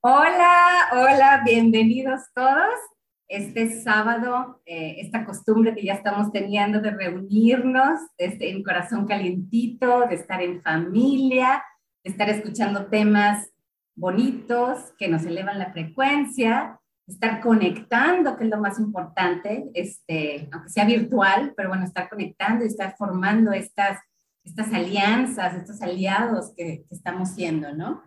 Hola, hola, bienvenidos todos. Este sábado, eh, esta costumbre que ya estamos teniendo de reunirnos este, en corazón calientito, de estar en familia, de estar escuchando temas bonitos que nos elevan la frecuencia, estar conectando, que es lo más importante, este, aunque sea virtual, pero bueno, estar conectando y estar formando estas, estas alianzas, estos aliados que, que estamos siendo, ¿no?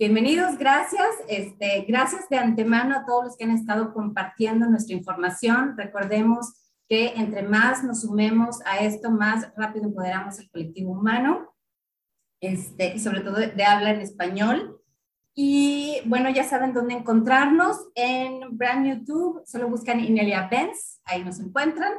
Bienvenidos, gracias. Este, gracias de antemano a todos los que han estado compartiendo nuestra información. Recordemos que entre más nos sumemos a esto, más rápido empoderamos el colectivo humano, este, y sobre todo de habla en español. Y bueno, ya saben dónde encontrarnos. En Brand YouTube, solo buscan Inelia Benz, ahí nos encuentran.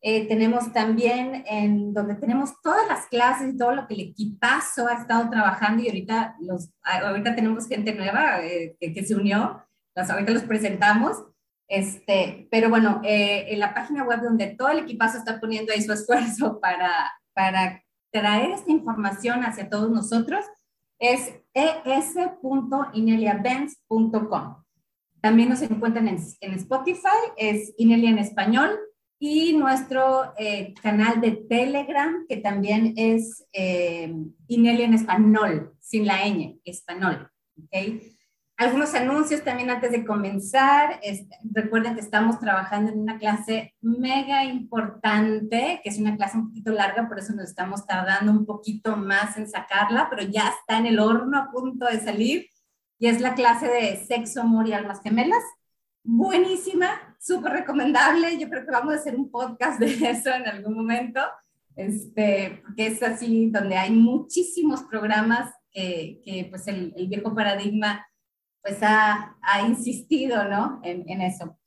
Eh, tenemos también en donde tenemos todas las clases todo lo que el equipazo ha estado trabajando y ahorita, los, ahorita tenemos gente nueva eh, que, se unió, los, ahorita los presentamos. Este, pero bueno, eh, en la página web donde todo el equipazo está poniendo ahí su esfuerzo para, para traer esta información hacia todos nosotros es es.ineliabenz.com. También nos encuentran en, en Spotify, es Inelia en español, y nuestro eh, canal de Telegram, que también es eh, Inelia en español, sin la ñ, español. ¿okay? Algunos anuncios también antes de comenzar. recuerden que estamos trabajando en una clase mega importante, que es una clase un poquito larga, por eso nos estamos tardando un poquito más en sacarla, pero ya está en el horno a punto de salir. Y es la clase de sexo, amor y almas gemelas buenísima, súper recomendable. Yo creo que vamos a hacer un podcast de eso en algún momento, este, porque es así donde hay muchísimos programas que, que pues el, viejo paradigma pues ha, ha insistido, ¿no? En, eso.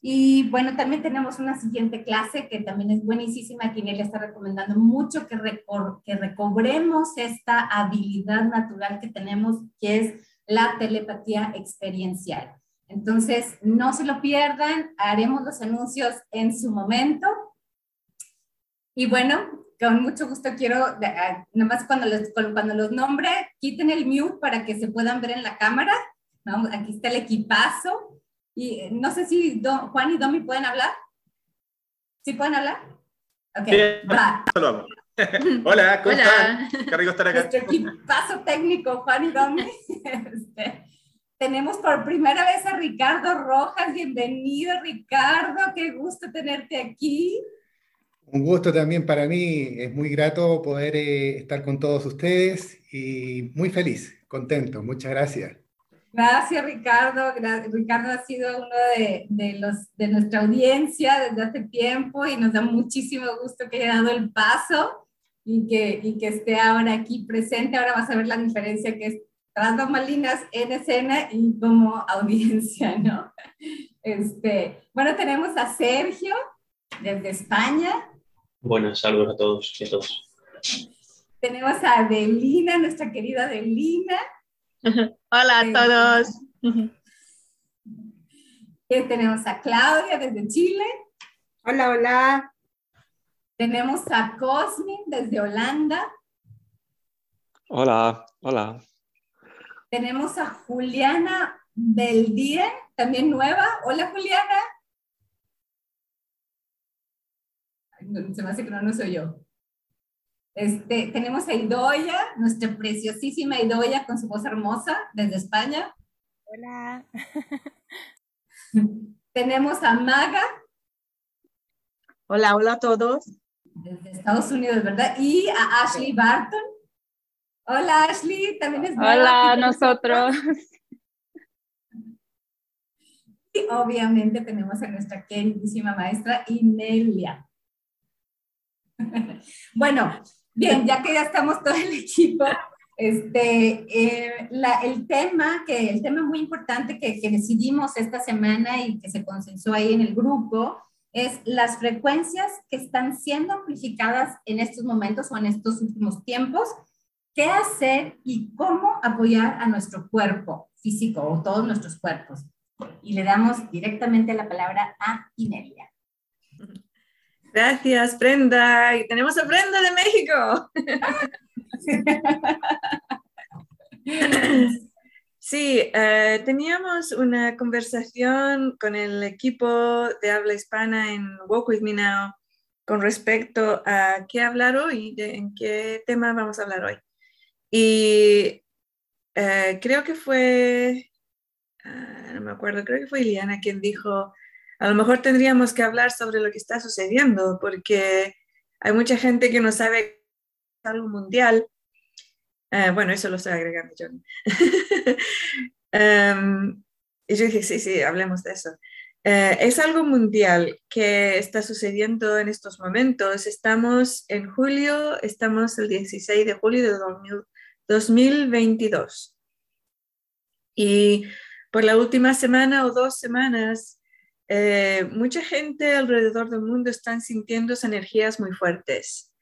Y bueno, también tenemos una siguiente clase que también es buenísima, le está recomendando mucho que, que recobremos esta habilidad natural que tenemos, que es la telepatía experiencial. Entonces, no se lo pierdan, haremos los anuncios en su momento. Y bueno, con mucho gusto quiero, ah, nomás cuando los, cuando los nombre, quiten el mute para que se puedan ver en la cámara. Aquí está el equipazo. Y no sé si Juan y Domi pueden hablar. ¿Sí pueden hablar? Ok, va. Hola, ¿cómo están? Qué rico estar acá. Nuestro equipazo técnico, Juan y Domi. Este, tenemos por primera vez a Ricardo Rojas. Bienvenido, Ricardo. Qué gusto tenerte aquí. Un gusto también para mí. Es muy grato poder eh, estar con todos ustedes y muy feliz, contento. Muchas gracias. Gracias, Ricardo. Ricardo ha sido uno de, de, los, de nuestra audiencia desde hace tiempo y nos da muchísimo gusto que haya dado el paso y que, y que esté ahora aquí presente. Ahora vas a ver la diferencia que es las malinas en escena y como audiencia, ¿no? Este, bueno, tenemos a Sergio desde España. Buenos saludos a todos y a todos. Tenemos a Adelina, nuestra querida Adelina. Hola a eh, todos. Y tenemos a Claudia desde Chile. Hola, hola. Tenemos a Cosmin desde Holanda. Hola, hola. Tenemos a Juliana Beldía, también nueva. Hola, Juliana. Se me hace que no, no soy yo. Este, tenemos a Idoya, nuestra preciosísima Idoya con su voz hermosa desde España. Hola. tenemos a Maga. Hola, hola a todos. Desde Estados Unidos, ¿verdad? Y a Ashley Barton. Hola Ashley, también es Hola nosotros. Y obviamente tenemos a nuestra queridísima maestra Inelia. bueno, bien, ya que ya estamos todo el equipo, este, eh, el tema, que el tema muy importante que, que decidimos esta semana y que se consensuó ahí en el grupo es las frecuencias que están siendo amplificadas en estos momentos o en estos últimos tiempos qué hacer y cómo apoyar a nuestro cuerpo físico o todos nuestros cuerpos. Y le damos directamente la palabra a Inelia. Gracias, Brenda. Y tenemos a Brenda de México. Sí, eh, teníamos una conversación con el equipo de habla hispana en Walk With Me Now con respecto a qué hablar hoy, de, en qué tema vamos a hablar hoy. Y eh, creo que fue, ah, no me acuerdo, creo que fue Iliana quien dijo, a lo mejor tendríamos que hablar sobre lo que está sucediendo, porque hay mucha gente que no sabe algo mundial. Eh, bueno, eso lo estoy agregando yo. Em, y yo dije, sí, sí, hablemos de eso. Eh, es algo mundial que está sucediendo en estos momentos. Estamos en julio, estamos el 16 de julio de 2022. Y por la última semana o dos semanas, eh, mucha gente alrededor del mundo están sintiendo energías muy fuertes,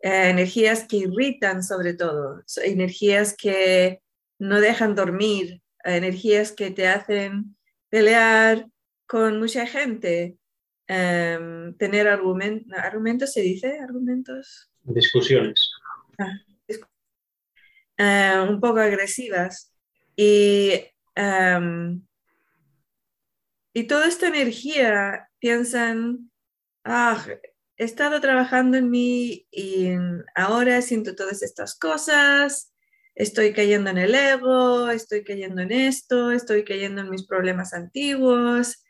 eh, energías que irritan sobre todo, energías que no dejan dormir, energías que te hacen pelear con mucha gente, em, tener argumentos, ¿se dice? ¿Argumentos? Discusiones. Ah, eh, un poco agresivas. Y, em, y toda esta energía piensan, ah, he estado trabajando en mí y ahora siento todas estas cosas, estoy cayendo en el ego, estoy cayendo en esto, estoy cayendo en mis problemas antiguos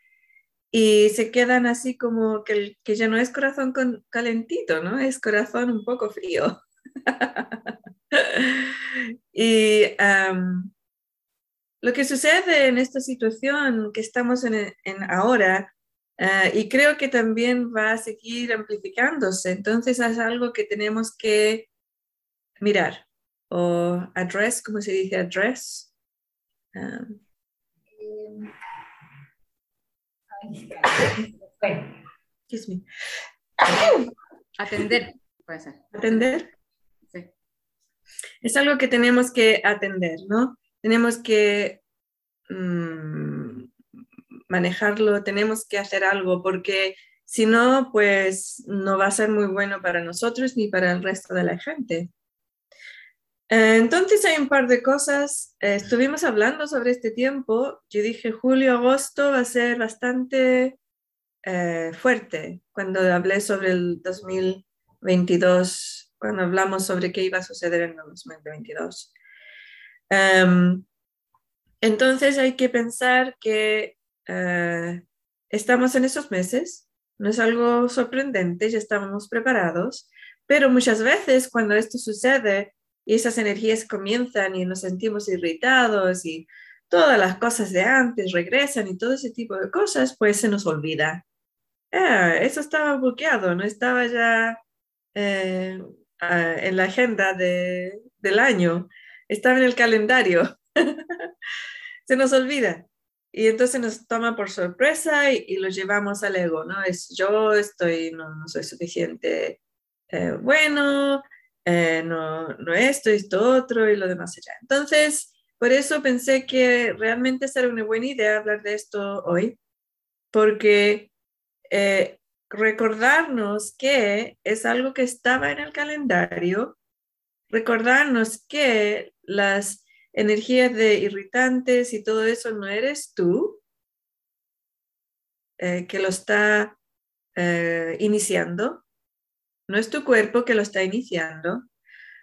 y se quedan así como que, que ya no es corazón calentito, ¿no? Es corazón un poco frío. y lo que sucede en esta situación que estamos en, ahora, eh, y creo que también va a seguir amplificándose, entonces es algo que tenemos que mirar o address, ¿cómo se dice address? Um, excuse me. Atender, puede ser. Atender. Es algo que tenemos que atender, ¿no? Tenemos que mm, manejarlo, tenemos que hacer algo, porque si no, pues no va a ser muy bueno para nosotros ni para el resto de la gente. Entonces hay un par de cosas. Estuvimos hablando sobre este tiempo. Yo dije julio, agosto va a ser bastante eh, fuerte cuando hablé sobre el 2022, cuando hablamos sobre qué iba a suceder en el 2022. Em, entonces hay que pensar que estamos en esos meses. No es algo sorprendente, ya estamos preparados, pero muchas veces cuando esto sucede, y esas energías comienzan y nos sentimos irritados y todas las cosas de antes regresan y todo ese tipo de cosas, pues se nos olvida. Ah, eso estaba bloqueado, no estaba ya eh, ah, en la agenda de, del año, estaba en el calendario. se nos olvida. Y entonces nos toma por sorpresa y, lo llevamos al ego, ¿no? Es yo estoy, no, no soy suficiente eh, bueno, eh, no, no esto, esto otro y lo demás allá. Entonces, por eso pensé que realmente sería una buena idea hablar de esto hoy, porque eh, recordarnos que es algo que estaba en el calendario, recordarnos que las energías de irritantes y todo eso no eres tú, eh, que lo está iniciando, no es tu cuerpo que lo está iniciando,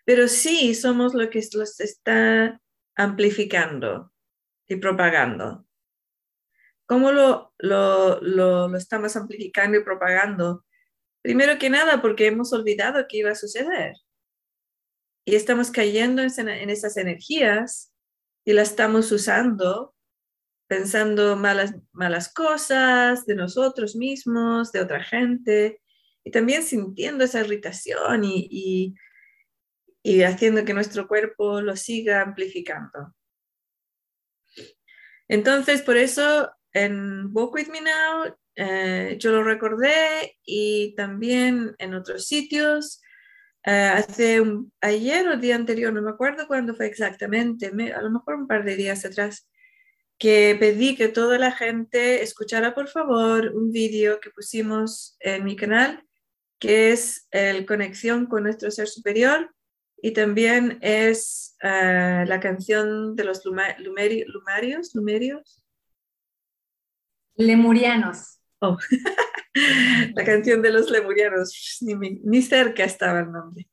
pero sí somos lo que los está amplificando y propagando. ¿Cómo lo, lo, estamos amplificando y propagando? Primero que nada, porque hemos olvidado que iba a suceder. Y estamos cayendo en, en esas energías y las estamos usando pensando malas, malas cosas de nosotros mismos, de otra gente, y también sintiendo esa irritación y, y, haciendo que nuestro cuerpo lo siga amplificando. Entonces, por eso en Walk With Me Now eh, yo lo recordé y también en otros sitios. Eh, hace un, ayer o el día anterior, no me acuerdo cuándo fue exactamente, a lo mejor un par de días atrás, que pedí que toda la gente escuchara por favor un vídeo que pusimos en mi canal que es el conexión con nuestro ser superior, y también es eh, la canción de los lumerios, lumerios. Lemurianos. Oh. la canción de los lemurianos, ni, cerca estaba el nombre.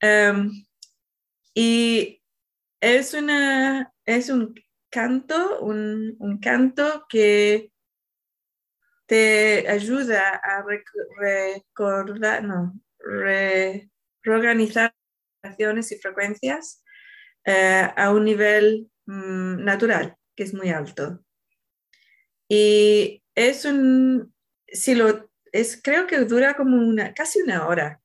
Em, y es, una, es un canto, un, canto que te ayuda a recordar, no, reorganizar y frecuencias eh, a un nivel mm, natural, que es muy alto. Y es un, si lo, es, creo que dura como una, casi una hora,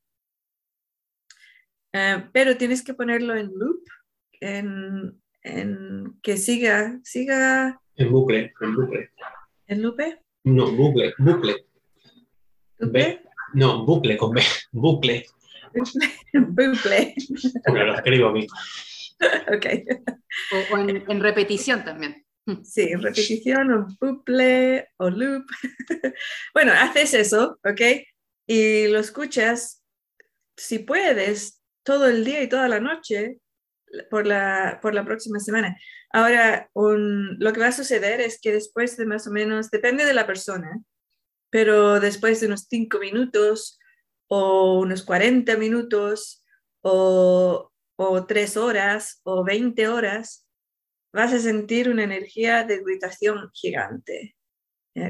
eh, pero tienes que ponerlo en loop, en, en, que siga, siga. En bucle, en bucle. ¿En loop? No, bucle, bucle. ¿Bucle? No, bucle con B, bucle. bucle. Bueno, lo escribo a mí. ok. O, en, repetición también. Sí, repetición o bucle o loop. bueno, haces eso, ¿ok? Y lo escuchas, si puedes, todo el día y toda la noche por la, por la próxima semana. Ahora, lo que va a suceder es que después de más o menos, depende de la persona, pero después de unos cinco minutos o unos 40 minutos o, o 3 horas o 20 horas, vas a sentir una energía de irritación gigante.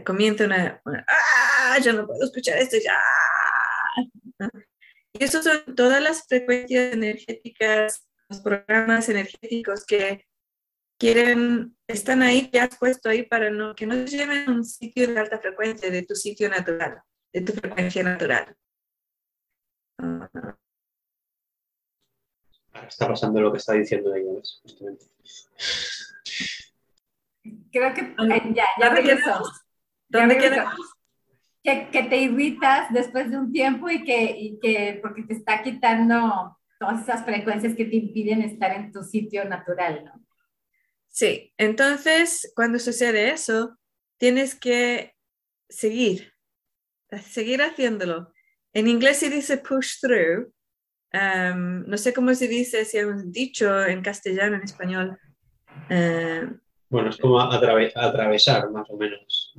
Comienza una, ¡ah! Ya no puedo escuchar esto, ya. Y eso son todas las frecuencias energéticas, los programas energéticos que quieren, están ahí, que has puesto ahí para no, que no te lleven a un sitio de alta frecuencia, de tu sitio natural, de tu frecuencia natural. Está pasando lo que está diciendo ella, justamente. Creo que eh, ya, ya regresó. ¿Dónde Que, que, te irritas después de un tiempo y que, y que porque te está quitando todas esas frecuencias que te impiden estar en tu sitio natural, ¿no? Sí, entonces cuando sucede eso, tienes que seguir, seguir haciéndolo. En inglés se dice push through. Um, no sé cómo se dice, si hay un dicho en castellano, en español. Uh, bueno, es como atravesar, más o menos.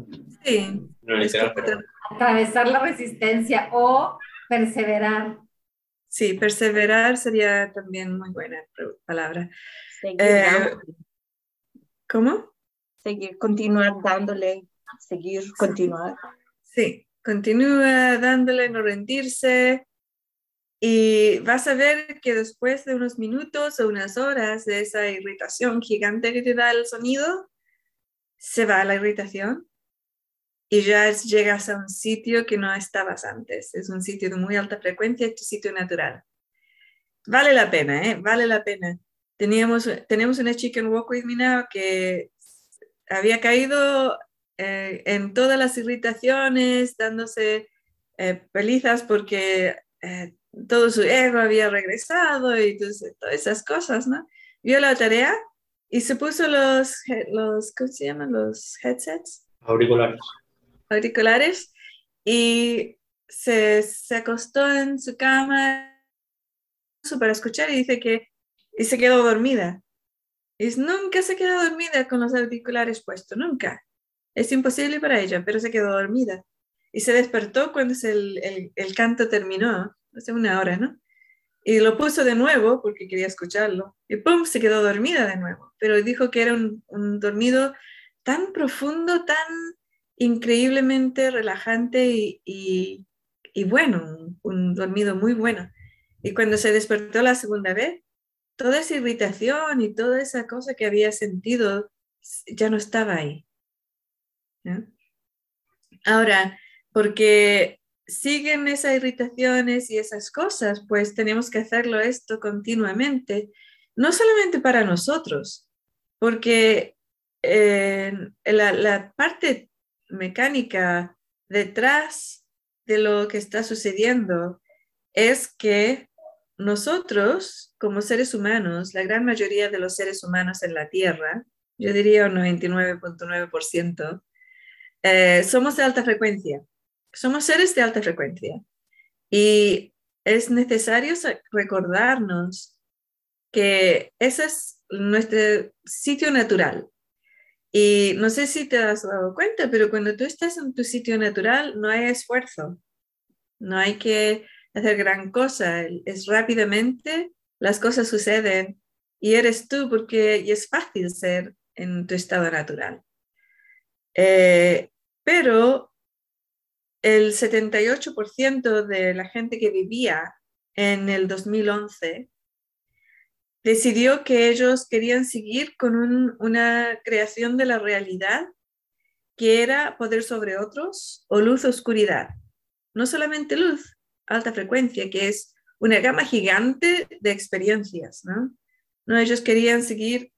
Sí. No literal, pero... Atravesar la resistencia o perseverar. Sí, perseverar sería también muy buena palabra. Eh, ¿Cómo? Seguir, continuar dándole, seguir, continuar. Sí, Continúa dándole, no rendirse. Y vas a ver que después de unos minutos o unas horas de esa irritación gigante que te da el sonido, se va la irritación y ya llegas a un sitio que no estabas antes. Es un sitio de muy alta frecuencia, tu sitio natural. Vale la pena, ¿eh? Vale la pena. Teníamos, tenemos una chica en Walk With Me Now que había caído eh, en todas las irritaciones, dándose eh, pelizas porque eh, todo su ego había regresado y todas esas cosas, ¿no? Vio la tarea y se puso los, los ¿cómo se llaman? Los headsets. Auriculares. Auriculares y se, se acostó en su cama para escuchar y dice que y se quedó dormida. Y nunca se quedó dormida con los auriculares puestos, nunca. Es imposible para ella, pero se quedó dormida. Y se despertó cuando el, el, canto terminó, hace una hora, ¿no? Y lo puso de nuevo porque quería escucharlo. Y ¡pum! se quedó dormida de nuevo. Pero dijo que era un, dormido tan profundo, tan increíblemente relajante y bueno, un, dormido muy bueno. Y cuando se despertó la segunda vez, toda esa irritación y toda esa cosa que había sentido ya no estaba ahí. Ahora, porque siguen esas irritaciones y esas cosas, pues tenemos que hacerlo esto continuamente, no solamente para nosotros, porque eh, la, parte mecánica detrás de lo que está sucediendo es que nosotros, como seres humanos, la gran mayoría de los seres humanos en la Tierra, yo diría un 99.9%, eh, somos de alta frecuencia, somos seres de alta frecuencia y es necesario recordarnos que ese es nuestro sitio natural. Y no sé si te has dado cuenta, pero cuando tú estás en tu sitio natural no hay esfuerzo, no hay que hacer gran cosa, es rápidamente, las cosas suceden y eres tú porque es fácil ser en tu estado natural. Eh, pero el 78% de la gente que vivía en el 2011 decidió que ellos querían seguir con una creación de la realidad que era poder sobre otros o luz-oscuridad. No solamente luz, alta frecuencia, que es una gama gigante de experiencias, ¿no? no ellos querían seguir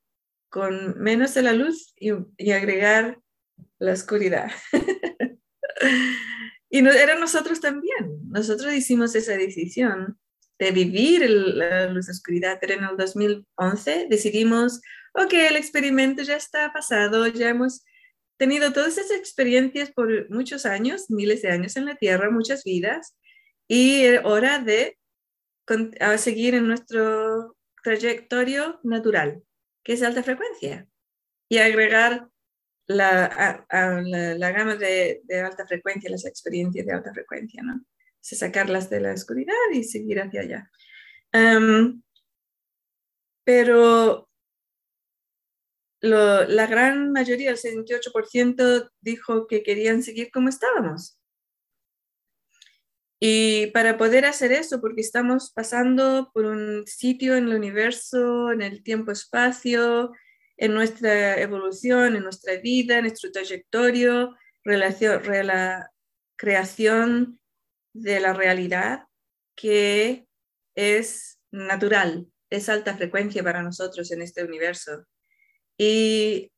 con menos de la luz y, agregar la oscuridad. y no, era nosotros también. Nosotros hicimos esa decisión de vivir la luz oscuridad, pero en el 2011 decidimos, ok, el experimento ya está pasado, ya hemos tenido todas esas experiencias por muchos años, miles de años en la Tierra, muchas vidas, y era hora de seguir en nuestro trayectorio natural, que es alta frecuencia, y agregar la, la, gama de, de, alta frecuencia, las experiencias de alta frecuencia, ¿no? sacarlas de la oscuridad y seguir hacia allá. pero la gran mayoría, el 78%, dijo que querían seguir como estábamos. Y para poder hacer eso, porque estamos pasando por un sitio en el universo, en el tiempo-espacio, en nuestra evolución, en nuestra vida, en nuestro trayectorio, relación, la creación de la realidad que es natural, es alta frecuencia para nosotros en este universo. Y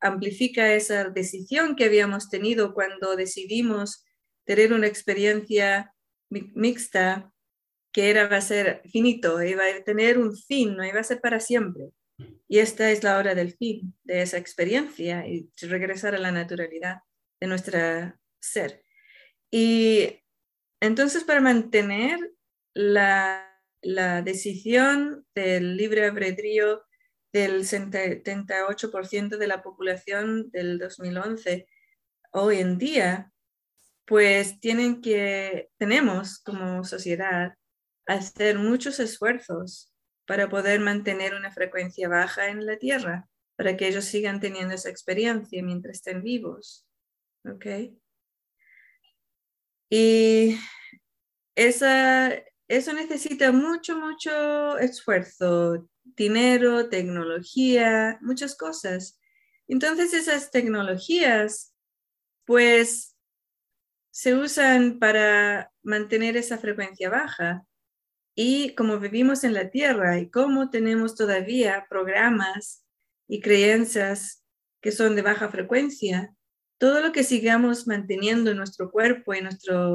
amplifica esa decisión que habíamos tenido cuando decidimos tener una experiencia mixta que era, va a ser finito, iba a tener un fin, no iba a ser para siempre. Y esta es la hora del fin de esa experiencia y regresar a la naturalidad de nuestro ser. Y entonces para mantener la, decisión del libre albedrío del 78% de la población del 2011 hoy en día, pues tienen que, tenemos como sociedad hacer muchos esfuerzos para poder mantener una frecuencia baja en la Tierra, para que ellos sigan teniendo esa experiencia mientras estén vivos. ¿Ok? Y esa, eso necesita mucho, mucho esfuerzo, dinero, tecnología, muchas cosas. Entonces esas tecnologías, pues, se usan para mantener esa frecuencia baja. Y como vivimos en la Tierra y como tenemos todavía programas y creencias que son de baja frecuencia, todo lo que sigamos manteniendo en nuestro cuerpo, en nuestra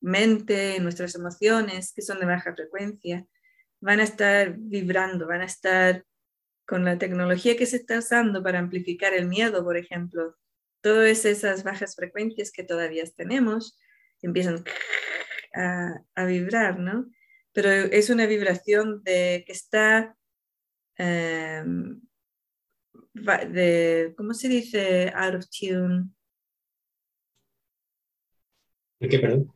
mente, en nuestras emociones, que son de baja frecuencia, van a estar vibrando, van a estar con la tecnología que se está usando para amplificar el miedo, por ejemplo. Todas esas bajas frecuencias que todavía tenemos empiezan a, vibrar, ¿no? Pero es una vibración de que está em, de, ¿cómo se dice? Out of tune. qué, perdón?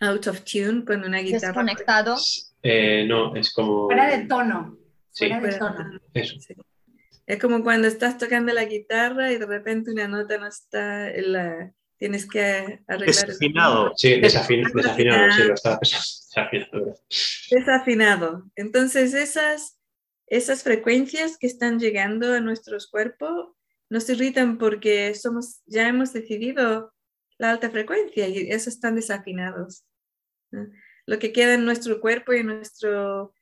Out of tune, cuando una guitarra... Desconectado. Eh, no, es como... Fuera de tono. Sí. Fuera de tono. Eso. Es como cuando estás tocando la guitarra y de repente una nota no está en la... Tienes que arreglar... Desafinado. Sí, desafinado, desafinado, sí, lo estaba desafinado. Desafinado. Entonces esas, esas frecuencias que están llegando a nuestros cuerpos nos irritan porque somos, ya hemos decidido la alta frecuencia y esos están desafinados. Lo que queda en nuestro cuerpo y en nuestro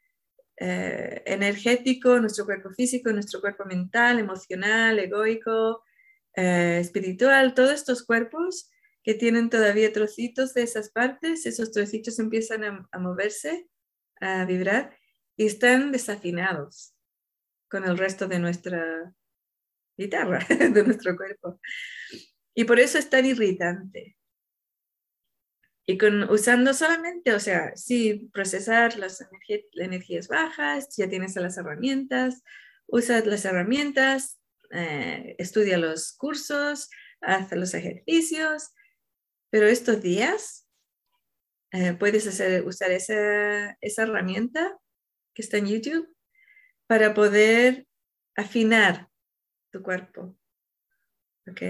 eh, energético, nuestro cuerpo físico, nuestro cuerpo mental, emocional, egoico, eh, espiritual, todos estos cuerpos que tienen todavía trocitos de esas partes, esos trocitos empiezan a, a moverse, a vibrar y están desafinados con el resto de nuestra guitarra, de nuestro cuerpo. Y por eso es tan irritante. y con, usando solamente, o sea, sí, procesar las energías bajas, ya tienes las herramientas, usa las herramientas, eh, estudia los cursos, hace los ejercicios, pero estos días eh, puedes usar esa, herramienta que está en YouTube para poder afinar tu cuerpo. ¿Ok?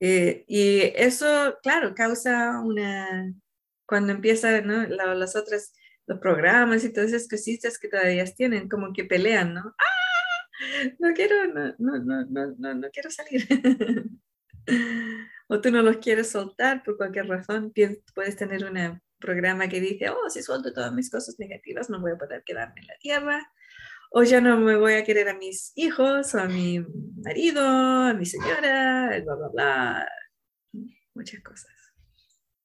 Eh, y eso, claro, causa una, cuando empiezan ¿no? las otras, los programas y todas esas cositas que todavía tienen, como que pelean, ¿no? ¡Ah! No quiero, no, no, no, no, no quiero salir. o tú no los quieres soltar por cualquier razón, puedes tener un programa que dice, oh, si suelto todas mis cosas negativas, no voy a poder quedarme en la tierra, o ya no me voy a querer a mis hijos, o a mi marido, a mi señora, bla, bla, bla, muchas cosas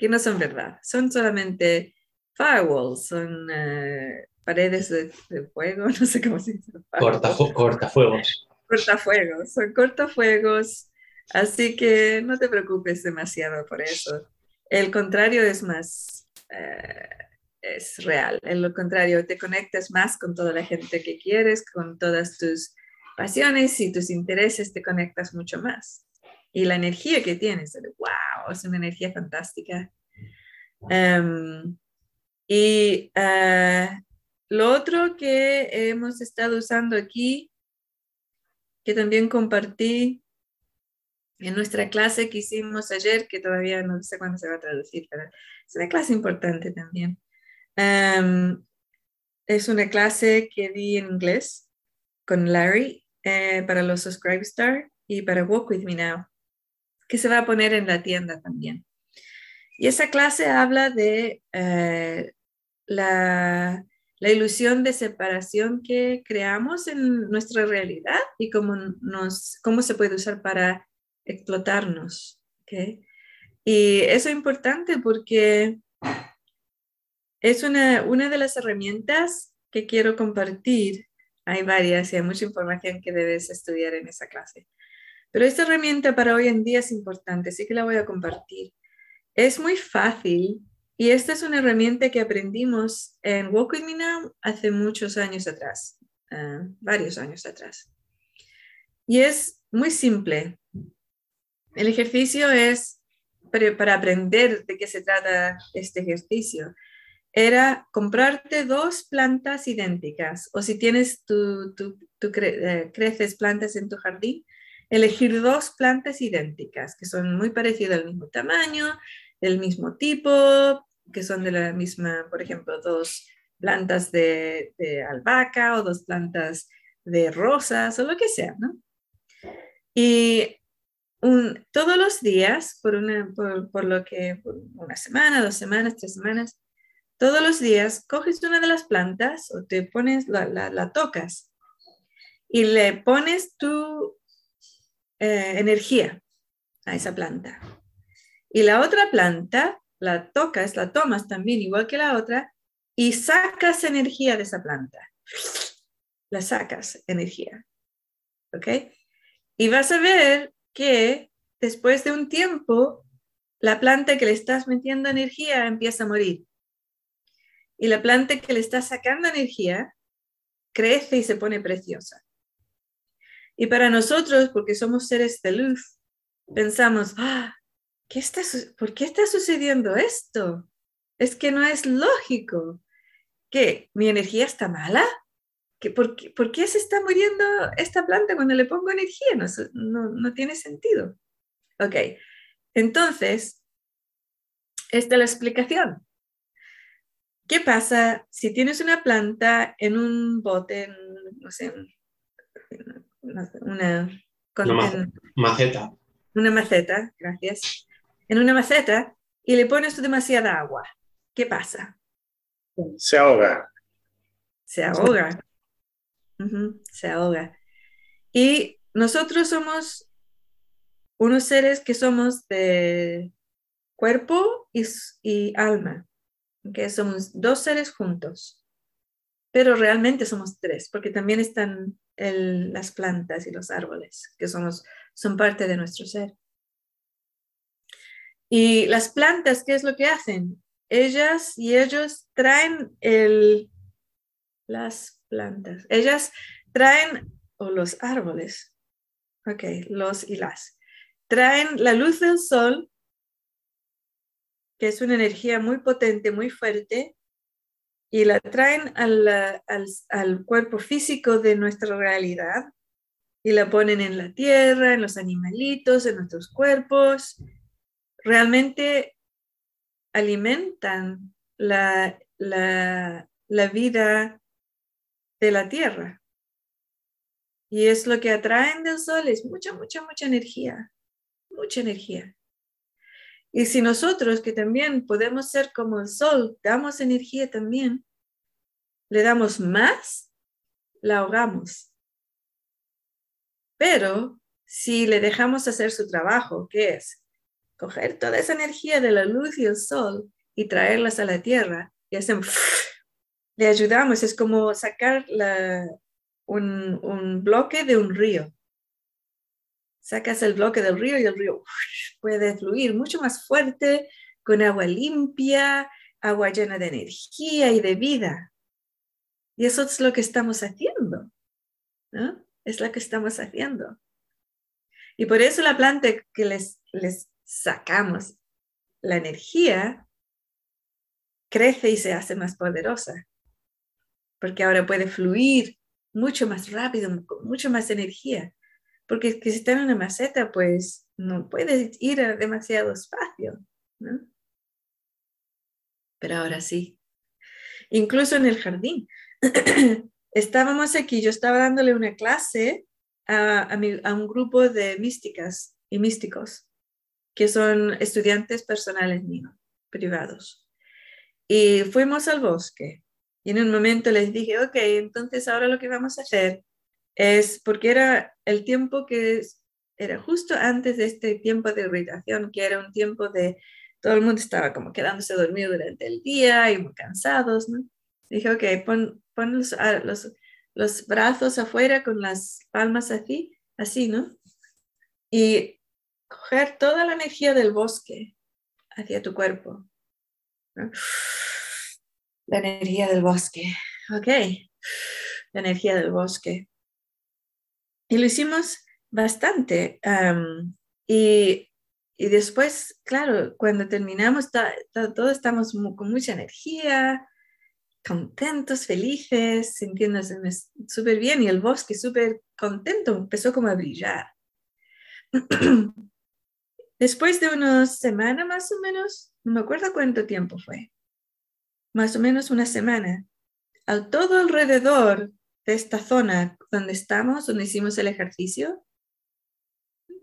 que no son verdad, son solamente firewalls, son eh, paredes de, fuego, no sé cómo se dice. cortafuegos. Cortafuegos, son cortafuegos, así que no te preocupes demasiado por eso. El contrario es más, eh, es real. En lo contrario, te conectas más con toda la gente que quieres, con todas tus pasiones y tus intereses, te conectas mucho más. Y la energía que tienes, wow, es una energía fantástica. Em, y uh, lo otro que hemos estado usando aquí, que también compartí en nuestra clase que hicimos ayer, que todavía no sé cuándo se va a traducir, pero es una clase importante también. Um, es una clase que di en inglés con Larry eh, para los Subscribe Star y para Walk With Me Now, que se va a poner en la tienda también. Y esa clase habla de eh, la, la, ilusión de separación que creamos en nuestra realidad y cómo, nos, cómo se puede usar para explotarnos. Y eso es importante porque es una, una de las herramientas que quiero compartir. Hay varias y hay mucha información que debes estudiar en esa clase. Pero esta herramienta para hoy en día es importante, así que la voy a compartir. Es muy fácil y esta es una herramienta que aprendimos en Walk With Me Now hace muchos años atrás, ah, varios años atrás. Y es muy simple. El ejercicio es para aprender de qué se trata este ejercicio era comprarte dos plantas idénticas o si tienes tu, eh, creces plantas en tu jardín, elegir dos plantas idénticas que son muy parecidas al mismo tamaño, del mismo tipo, que son de la misma, por ejemplo, dos plantas de, albahaca o dos plantas de rosas o lo que sea, ¿no? Y todos los días, por, una, por, lo que, por una semana, dos semanas, tres semanas, todos los días coges una de las plantas o te pones, la, tocas y le pones tu eh, energía a esa planta. Y la otra planta la tocas, la tomas también igual que la otra y sacas energía de esa planta. La sacas energía. ¿Ok? Y vas a ver que después de un tiempo, la planta que le estás metiendo energía empieza a morir y la planta que le está sacando energía crece y se pone preciosa. Y para nosotros, porque somos seres de luz, pensamos, ah, ¿qué está, ¿por qué está sucediendo esto? Es que no es lógico. ¿Que mi energía está mala? ¿Que por, qué, por, qué, se está muriendo esta planta cuando le pongo energía? No, no, no tiene sentido. Ok, entonces, esta es la explicación. ¿Qué pasa si tienes una planta en un bote, no sé, una, maceta? Una maceta, gracias. En una maceta y le pones demasiada agua. ¿Qué pasa? Se ahoga. Se ahoga. Se ahoga. Y nosotros somos unos seres que somos de cuerpo y alma que somos dos seres juntos, pero realmente somos tres, porque también están las plantas y los árboles, que somos, son parte de nuestro ser. Y las plantas, ¿qué es lo que hacen? Ellas y ellos traen el, las plantas, ellas traen, o los árboles, ok, los y las, traen la luz del sol, que es una energía muy potente, muy fuerte, y la traen al, al, al cuerpo físico de nuestra realidad y la ponen en la tierra, en los animalitos, en nuestros cuerpos. Realmente alimentan la, la, la vida de la tierra. Y es lo que atraen del sol, es mucha, mucha, mucha energía, mucha energía. Y si nosotros, que también podemos ser como el sol, damos energía también, le damos más, la ahogamos. Pero si le dejamos hacer su trabajo, que es coger toda esa energía de la luz y el sol y traerlas a la tierra, y hacemos, le ayudamos, es como sacar un, bloque de un río. Sacas el bloque del río y el río puede fluir mucho más fuerte, con agua limpia, agua llena de energía y de vida. Y eso es lo que estamos haciendo. ¿no? es la que estamos haciendo. Y por eso la planta que les sacamos la energía crece y se hace más poderosa, porque ahora puede fluir mucho más rápido, con mucho más energía. Porque si está en una maceta, pues no puede ir a demasiado espacio. ¿no? Pero ahora sí. Incluso en el jardín. estábamos aquí, yo estaba dándole una clase a, un grupo de místicas y místicos, que son estudiantes personales míos, privados. Y fuimos al bosque. Y en un momento les dije, ok, entonces ahora lo que vamos a hacer es, porque era el tiempo que era justo antes de este tiempo de irritación, que era un tiempo de todo el mundo estaba como quedándose dormido durante el día y muy cansados, ¿no? Dije, ok, pon, los, brazos afuera con las palmas así, así, ¿no? Y coger toda la energía del bosque hacia tu cuerpo. La energía del bosque, ok. La energía del bosque. Y lo hicimos bastante. y, y, después, claro, cuando terminamos, todos estamos con mucha energía, contentos, felices, sintiéndose súper bien y el bosque súper contento, empezó como a brillar. Después de unas semanas más o menos, no me acuerdo cuánto tiempo fue, más o menos una semana, al todo alrededor de esta zona donde estamos, donde hicimos el ejercicio,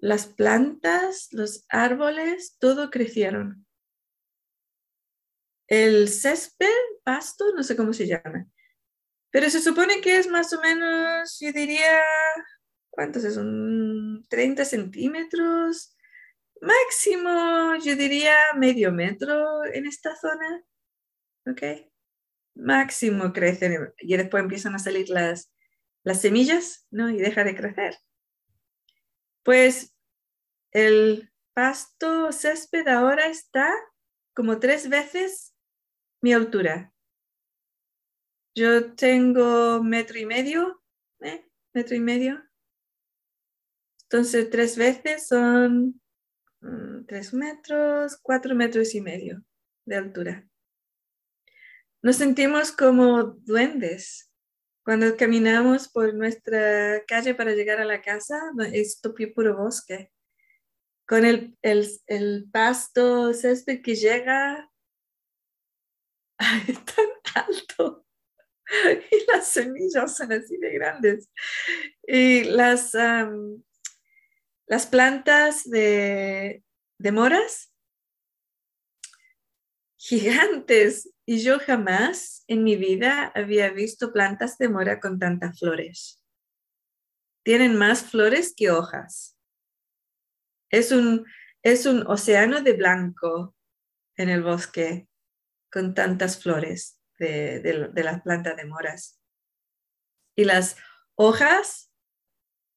las plantas, los árboles, todo crecieron el césped, pasto, no sé cómo se llama. Pero se supone que es más o menos, yo diría, ¿cuántos es? Un 30 centímetros. Máximo, yo diría medio metro en esta zona. ¿Ok? Máximo crecen y después empiezan a salir las, las semillas, ¿no? Y deja de crecer. Pues el pasto césped ahora está como tres veces mi altura. Yo tengo metro y medio, ¿eh? metro y medio. Entonces, tres veces son mm, tres metros, cuatro metros y medio de altura. Nos sentimos como duendes cuando caminamos por nuestra calle para llegar a la casa. Es puro bosque. Con el, el, el pasto césped que llega es tan alto y las semillas son así de grandes. Y las, las plantas de, de moras, gigantes. Y yo jamás en mi vida había visto plantas de mora con tantas flores. Tienen más flores que hojas. Es un, es un océano de blanco en el bosque con tantas flores de, las plantas de moras. Y las hojas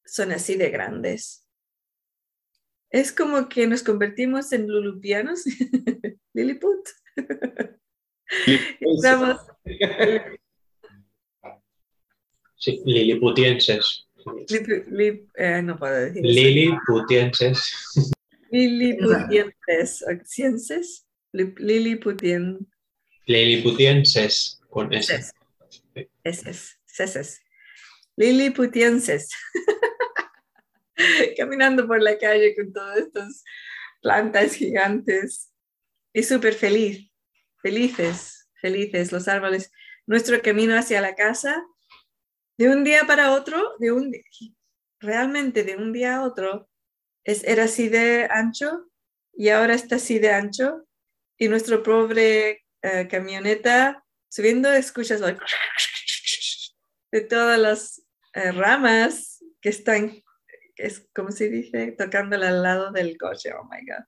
son así de grandes. es como que nos convertimos en lulupianos, Lilliput. Estamos, Sí, liliputienses. lip- lip- eh, no puedo decir. Liliputienses. Liliputienses, cienses, lip- Liliputien, Liliputienses. Con S. Ses. Eses, seses. Liliputienses. Caminando por la calle con todas estas plantas gigantes y súper feliz, felices, felices los árboles. Nuestro camino hacia la casa, de un día para otro, de un, realmente de un día a otro, es, era así de ancho y ahora está así de ancho. Y nuestro pobre eh, camioneta subiendo, escuchas de todas las eh, ramas que están, es como se dice, tocándole al lado del coche. Oh my God.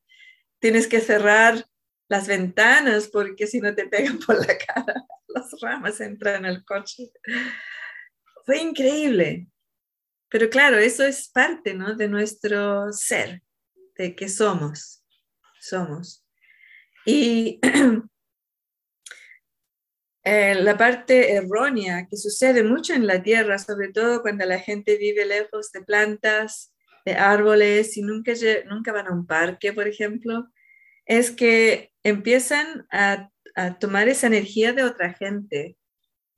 Tienes que cerrar las ventanas porque si no te pegan por la cara, las ramas entran al coche. Fue increíble. Pero claro, eso es parte ¿no? de nuestro ser, de que somos. Somos. Y eh, la parte errónea que sucede mucho en la tierra, sobre todo cuando la gente vive lejos de plantas, de árboles y nunca, nunca van a un parque, por ejemplo, es que empiezan a, a tomar esa energía de otra gente.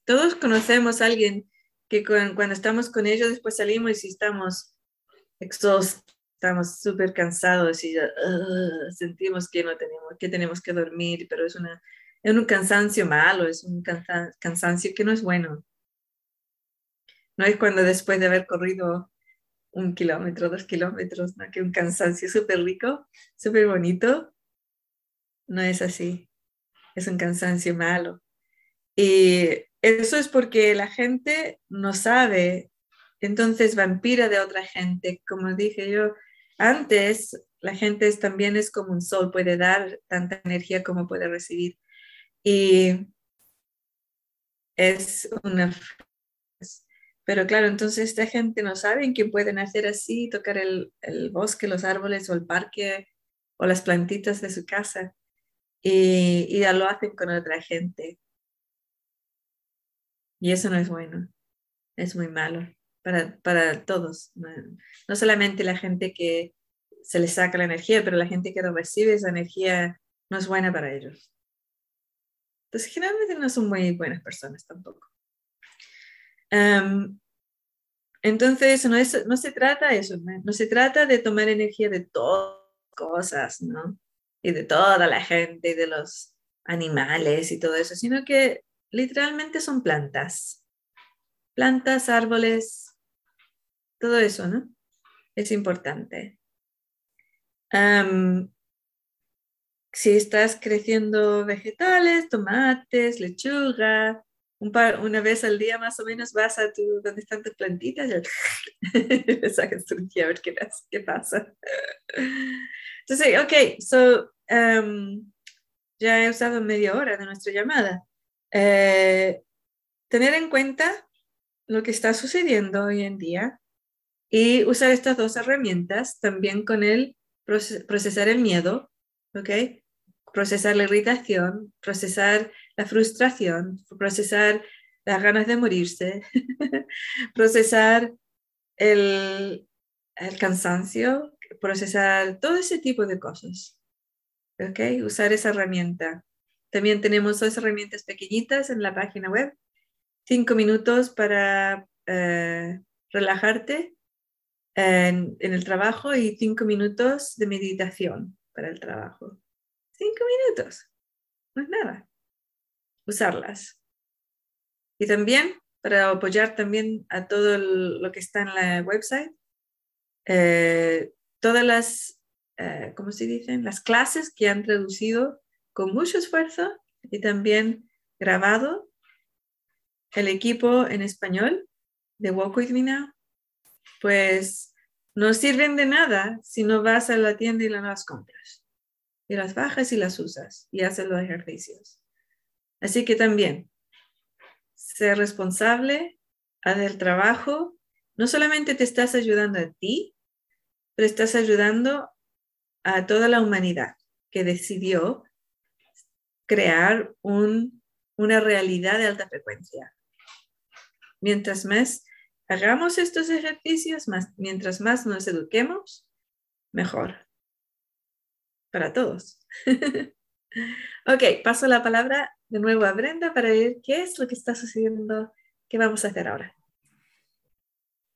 Todos conocemos a alguien que cu- cuando estamos con ellos después salimos y estamos exhaustos, estamos súper cansados y ya, sentimos que no tenemos, que tenemos que dormir, pero es una es un cansancio malo, es un cansa- cansancio que no es bueno. No es cuando después de haber corrido un kilómetro, dos kilómetros, ¿no? que un cansancio súper rico, súper bonito. No es así. Es un cansancio malo. Y eso es porque la gente no sabe, entonces vampira de otra gente. Como dije yo antes, la gente es- también es como un sol, puede dar tanta energía como puede recibir. Y es una... Pero claro, entonces esta gente no sabe que pueden hacer así, tocar el, el bosque, los árboles o el parque o las plantitas de su casa. Y, y ya lo hacen con otra gente. Y eso no es bueno, es muy malo para, para todos. No, solamente la gente que se les saca la energía, pero la gente que no recibe esa energía no es buena para ellos. Entonces, generalmente no son muy buenas personas tampoco. Am, entonces, no, es, no se trata de eso, no, no se trata de tomar energía de todas cosas, ¿no? Y de toda la gente, y de los animales y todo eso, sino que literalmente son plantas. Plantas, árboles, todo eso, ¿no? Es importante. Am, si estás creciendo vegetales, tomates, lechuga, un par, una vez al día más o menos vas a tu, donde están tus plantitas y le sacas tu a ver qué, qué pasa. Entonces, ok, so, um, ya he usado media hora de nuestra llamada. Eh, tener en cuenta lo que está sucediendo hoy en día y usar estas dos herramientas también con el proce- procesar el miedo, ¿ok? Procesar la irritación, procesar la frustración, procesar las ganas de morirse, procesar el, el cansancio, procesar todo ese tipo de cosas. ¿Ok? Usar esa herramienta. También tenemos dos herramientas pequeñitas en la página web. Cinco minutos para eh, relajarte en, el trabajo y cinco minutos de meditación para el trabajo. Cinco minutos. No es nada. Usarlas. Y también para apoyar también a todo lo que está en la website, eh, todas las, eh, ¿cómo se dicen? Las clases que han traducido con mucho esfuerzo y también grabado el equipo en español de Walk With Me pues no sirven de nada si no vas a la tienda y las compras. Y las bajas y las usas y haces los ejercicios. Así que también, ser responsable, haz el trabajo. No solamente te estás ayudando a ti, pero estás ayudando a toda la humanidad que decidió crear una realidad de alta frecuencia. Mientras más hagamos estos ejercicios, más, mientras más nos eduquemos, mejor. Para todos. ok, paso la palabra de nuevo a Brenda para ver qué es lo que está sucediendo, qué vamos a hacer ahora.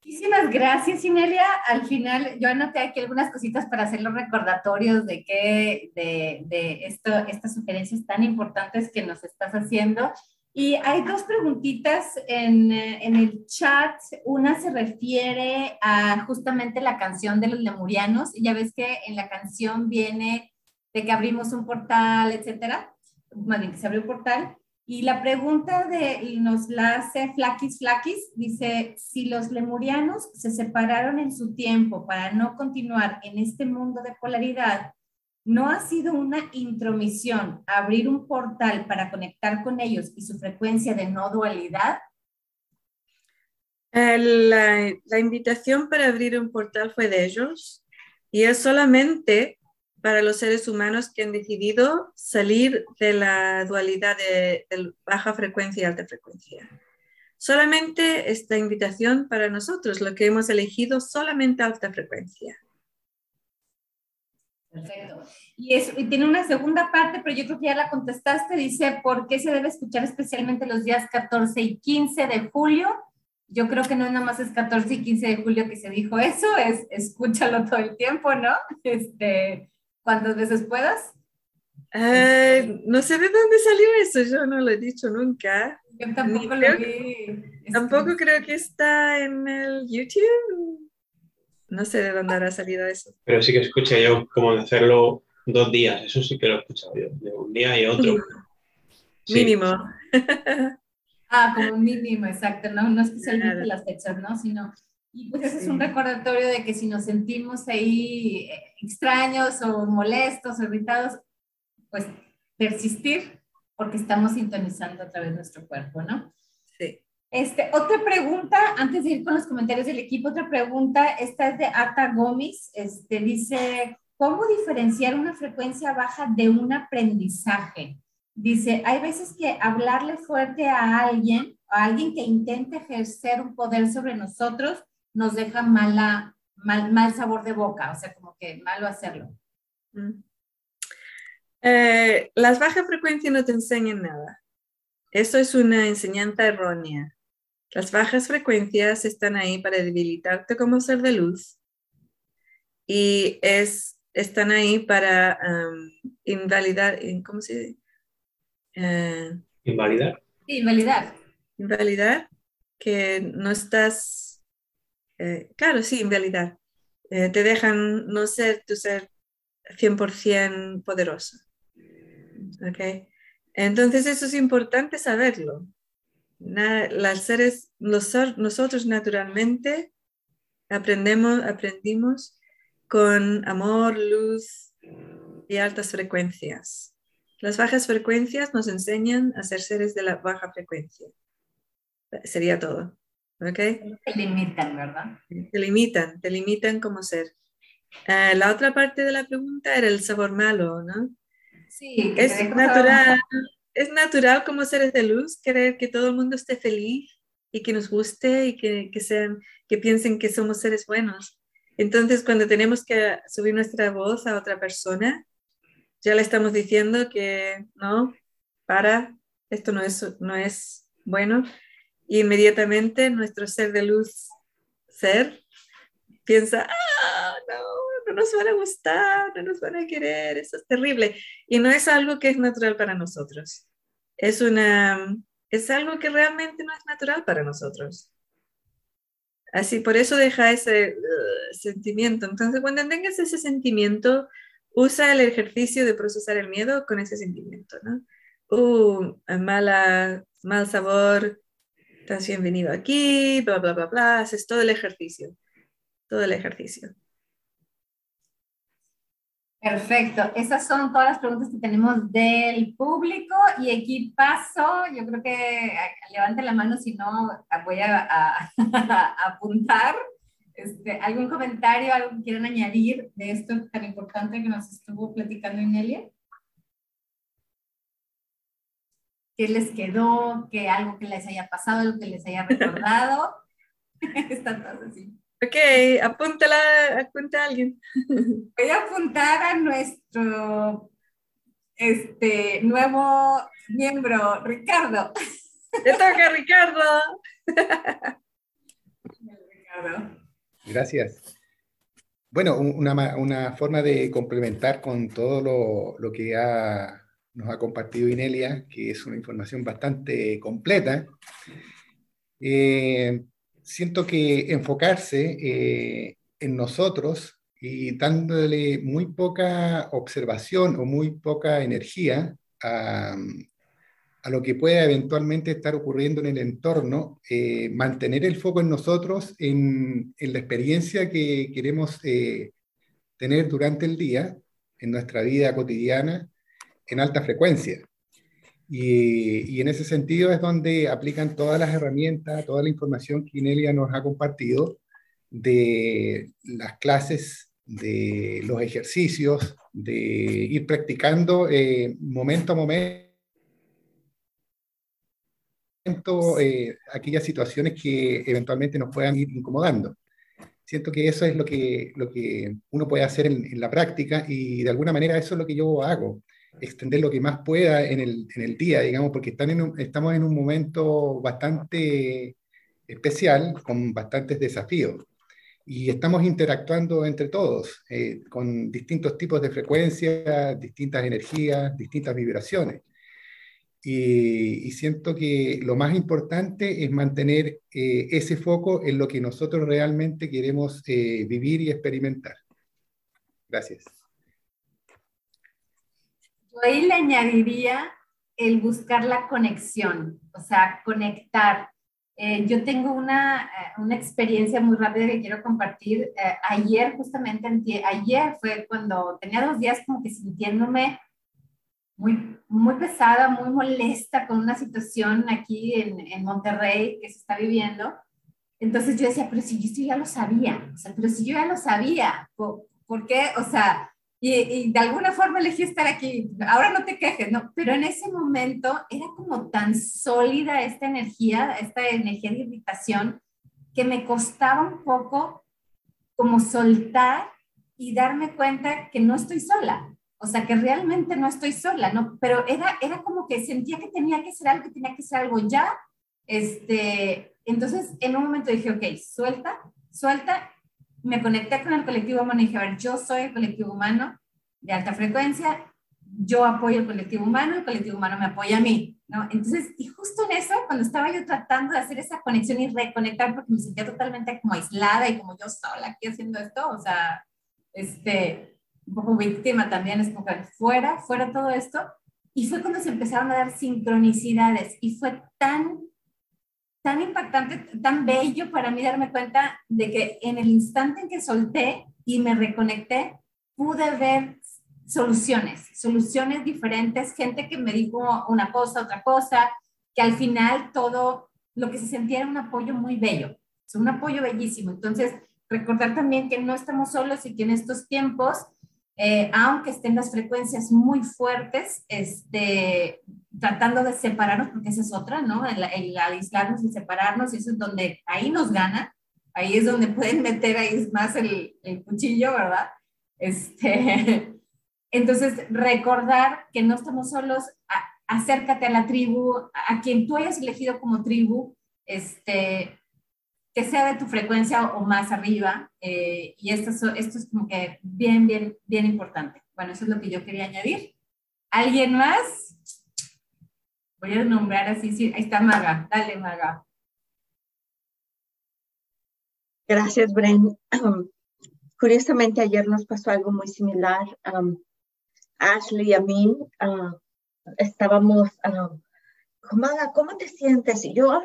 Muchísimas gracias, Inelia. Al final, yo anoté aquí algunas cositas para hacer los recordatorios de que de, de esto, estas sugerencias tan importantes que nos estás haciendo. Y hay dos preguntitas en, en, el chat. Una se refiere a justamente la canción de los lemurianos. Ya ves que en la canción viene de que abrimos un portal, etcétera. Más bien que se abrió un portal. Y la pregunta de, nos la hace Flaquis Flaquis, dice, si los lemurianos se separaron en su tiempo para no continuar en este mundo de polaridad, ¿no ha sido una intromisión abrir un portal para conectar con ellos y su frecuencia de no dualidad? La, la invitación para abrir un portal fue de ellos y es solamente para los seres humanos que han decidido salir de la dualidad de, baja frecuencia y alta frecuencia. Solamente esta invitación para nosotros, lo que hemos elegido, solamente alta frecuencia. Perfecto. Y, y tiene una segunda parte, pero yo creo que ya la contestaste. Dice, ¿por qué se debe escuchar especialmente los días 14 y 15 de julio? Yo creo que no nada más es 14 y 15 de julio que se dijo eso, es escúchalo todo el tiempo, ¿no? Este, cuantas veces puedas. no sé de dónde salió eso, yo no lo he dicho nunca. Yo tampoco lo vi. Tampoco creo que está en el YouTube. No sé de dónde habrá salido eso. Pero sí que escuché yo como de hacerlo dos días, eso sí que lo he escuchado yo, de un día y otro. Mínimo. ah, como mínimo, exacto, no, no especialmente las fechas, ¿no? Sino y pues ese es un recordatorio de que si nos sentimos ahí eh, extraños o molestos o irritados, pues persistir porque estamos sintonizando a través de nuestro cuerpo, ¿no? Sí. Este, otra pregunta, antes de ir con los comentarios del equipo, otra pregunta, esta es de Ata Gómez, este, dice, ¿cómo diferenciar una frecuencia baja de un aprendizaje? Dice, hay veces que hablarle fuerte a alguien, a alguien que intente ejercer un poder sobre nosotros, nos deja mala, mal, mal sabor de boca, o sea, como que malo hacerlo. Mm. Eh, las bajas frecuencias no te enseñan nada. Eso es una enseñanza errónea. Las bajas frecuencias están ahí para debilitarte como ser de luz y es, están ahí para invalidar, ¿cómo se dice? Eh, invalidar. Sí, invalidar. Invalidar que no estás eh, claro, sí, en realidad. Eh, te dejan no ser tu ser 100% poderoso. ¿Ok? Entonces eso es importante saberlo. las seres, nosotros naturalmente aprendemos, aprendimos con amor, luz y altas frecuencias. Las bajas frecuencias nos enseñan a ser seres de la baja frecuencia. Sería todo. Te limitan, ¿verdad? Te limitan, te limitan como ser. Eh, la otra parte de la pregunta era el sabor malo, ¿no? Sí. Es natural, es natural como seres de luz querer que todo el mundo esté feliz y que nos guste y que, que, sean, que piensen que somos seres buenos. Entonces, cuando tenemos que subir nuestra voz a otra persona, ya le estamos diciendo que no, para, esto no es, no es bueno inmediatamente nuestro ser de luz, ser, piensa, ah, no, no nos van a gustar, no nos van a querer, eso es terrible. Y no es algo que es natural para nosotros. Es, una, es algo que realmente no es natural para nosotros. Así, por eso deja ese uh, sentimiento. Entonces, cuando tengas ese sentimiento, usa el ejercicio de procesar el miedo con ese sentimiento, ¿no? Uh, mala, mal sabor, estás bienvenido aquí, bla, bla, bla, bla, haces todo el ejercicio, todo el ejercicio. Perfecto, esas son todas las preguntas que tenemos del público y aquí paso, yo creo que levante la mano si no voy a, apuntar. Este, ¿Algún comentario, algo que quieran añadir de esto tan importante que nos estuvo platicando Inelia? ¿Qué les quedó? ¿Qué algo que les haya pasado, algo que les haya recordado? Está todo así. Ok, apúntala, apunta a alguien. Voy a apuntar a nuestro este, nuevo miembro, Ricardo. ¡Te toca, Ricardo! Gracias. Bueno, una, una, forma de complementar con todo lo, lo que ha, nos ha compartido Inelia, que es una información bastante completa. Eh, siento que enfocarse eh, en nosotros y dándole muy poca observación o muy poca energía a, a lo que pueda eventualmente estar ocurriendo en el entorno, eh, mantener el foco en nosotros, en, en la experiencia que queremos tener durante el día, en nuestra vida cotidiana, en alta frecuencia. Y, y, en ese sentido es donde aplican todas las herramientas, toda la información que Inelia nos ha compartido de las clases, de los ejercicios, de ir practicando eh, momento a momento eh, aquellas situaciones que eventualmente nos puedan ir incomodando. Siento que eso es lo que, lo que uno puede hacer en, en, la práctica y de alguna manera eso es lo que yo hago, extender lo que más pueda en el, en el día, digamos, porque están en un, estamos en un momento bastante especial, con bastantes desafíos. Y estamos interactuando entre todos, eh, con distintos tipos de frecuencias, distintas energías, distintas vibraciones. Y, y, siento que lo más importante es mantener eh, ese foco en lo que nosotros realmente queremos eh, vivir y experimentar. Gracias. Yo ahí le añadiría el buscar la conexión, o sea, conectar. Eh, yo tengo una, eh, una, experiencia muy rápida que quiero compartir. Eh, ayer, justamente, ayer fue cuando tenía dos días como que sintiéndome muy, muy pesada, muy molesta con una situación aquí en, en, Monterrey que se está viviendo. Entonces yo decía, pero si yo ya lo sabía, o sea, pero si yo ya lo sabía, ¿por, ¿por qué? O sea, y, y, de alguna forma elegí estar aquí, ahora no te quejes, ¿no? Pero en ese momento era como tan sólida esta energía, esta energía de irritación, que me costaba un poco como soltar y darme cuenta que no estoy sola, o sea, que realmente no estoy sola, ¿no? Pero era, era como que sentía que tenía que ser algo, que tenía que ser algo ya. Este, entonces, en un momento dije, ok, suelta, suelta. Me conecté con el colectivo humano y dije, a ver, yo soy el colectivo humano de alta frecuencia, yo apoyo el colectivo humano, el colectivo humano me apoya a mí, ¿no? Entonces, y justo en eso, cuando estaba yo tratando de hacer esa conexión y reconectar, porque me sentía totalmente como aislada y como yo sola aquí haciendo esto, o sea, este, un poco víctima también, es como que fuera, fuera todo esto. Y fue cuando se empezaron a dar sincronicidades y fue tan, tan impactante, tan bello para mí darme cuenta de que en el instante en que solté y me reconecté, pude ver soluciones, soluciones diferentes, gente que me dijo una cosa, otra cosa, que al final todo lo que se sentía era un apoyo muy bello, es un apoyo bellísimo. Entonces, recordar también que no estamos solos y que en estos tiempos eh, aunque estén las frecuencias muy fuertes, este, tratando de separarnos, porque esa es otra, ¿no? El, el, aislarnos y separarnos, y eso es donde ahí nos gana, ahí es donde pueden meter ahí más el, el cuchillo, ¿verdad? Este, entonces, recordar que no estamos solos, a, acércate a la tribu, a quien tú hayas elegido como tribu, este, que sea de tu frecuencia o más arriba. Eh, y esto, esto es como que bien, bien, bien importante. Bueno, eso es lo que yo quería añadir. ¿Alguien más? Voy a nombrar así, sí, ahí está Maga. Dale, Maga. Gracias, Bren. Curiosamente, ayer nos pasó algo muy similar. Ashley y a mí uh, estábamos, uh, Maga, ¿cómo te sientes? Y yo, ah,